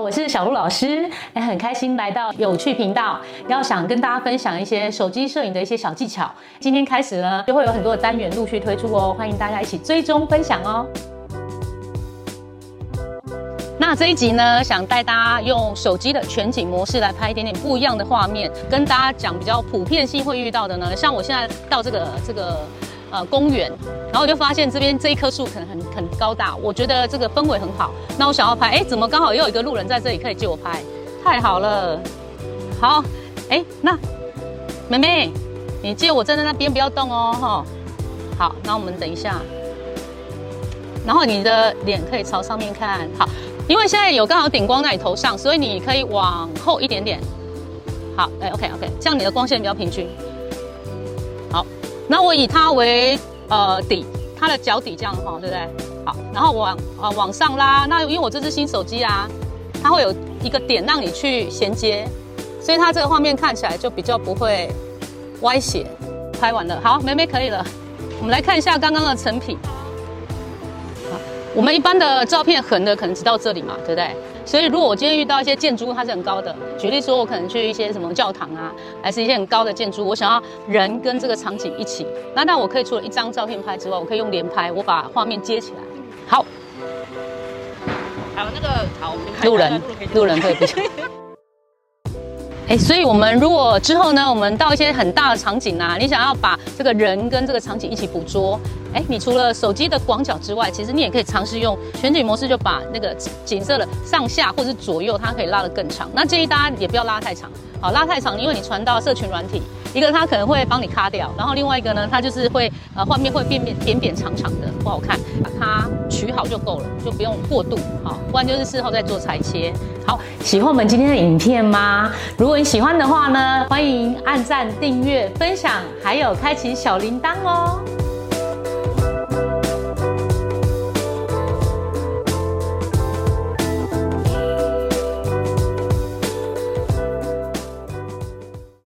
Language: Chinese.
我是小鹿老师，哎，很开心来到有趣频道，要想跟大家分享一些手机摄影的一些小技巧。今天开始呢，就会有很多的单元陆续推出哦，欢迎大家一起追踪分享哦。那这一集呢，想带大家用手机的全景模式来拍一点点不一样的画面，跟大家讲比较普遍性会遇到的呢，像我现在到这个这个。呃，公园，然后我就发现这边这一棵树可能很很高大，我觉得这个氛围很好。那我想要拍，哎，怎么刚好又有一个路人在这里可以借我拍？太好了，好，哎，那妹妹，你借我站在那边不要动哦，哈。好，那我们等一下，然后你的脸可以朝上面看，好，因为现在有刚好顶光在你头上，所以你可以往后一点点。好，哎，OK OK，这样你的光线比较平均。那我以它为呃底，它的脚底这样哈，对不对？好，然后往呃往上拉。那因为我这支新手机啊，它会有一个点让你去衔接，所以它这个画面看起来就比较不会歪斜。拍完了，好，妹妹可以了。我们来看一下刚刚的成品。好，我们一般的照片横的可能只到这里嘛，对不对？所以，如果我今天遇到一些建筑物，它是很高的，举例说，我可能去一些什么教堂啊，还是一些很高的建筑物，我想要人跟这个场景一起，那那我可以除了一张照片拍之外，我可以用连拍，我把画面接起来。好，还有那个好，路人，路人可以不行。哎，所以我们如果之后呢，我们到一些很大的场景啊，你想要把这个人跟这个场景一起捕捉，哎，你除了手机的广角之外，其实你也可以尝试用全景模式，就把那个景色的上下或者是左右，它可以拉得更长。那建议大家也不要拉太长，好，拉太长，因为你传到社群软体，一个它可能会帮你卡掉，然后另外一个呢，它就是会呃画面会变变扁扁长长的，不好看，把它取好就够了，就不用过度，好，不然就是事后再做裁切。好，喜欢我们今天的影片吗？如果你喜欢的话呢，欢迎按赞、订阅、分享，还有开启小铃铛哦。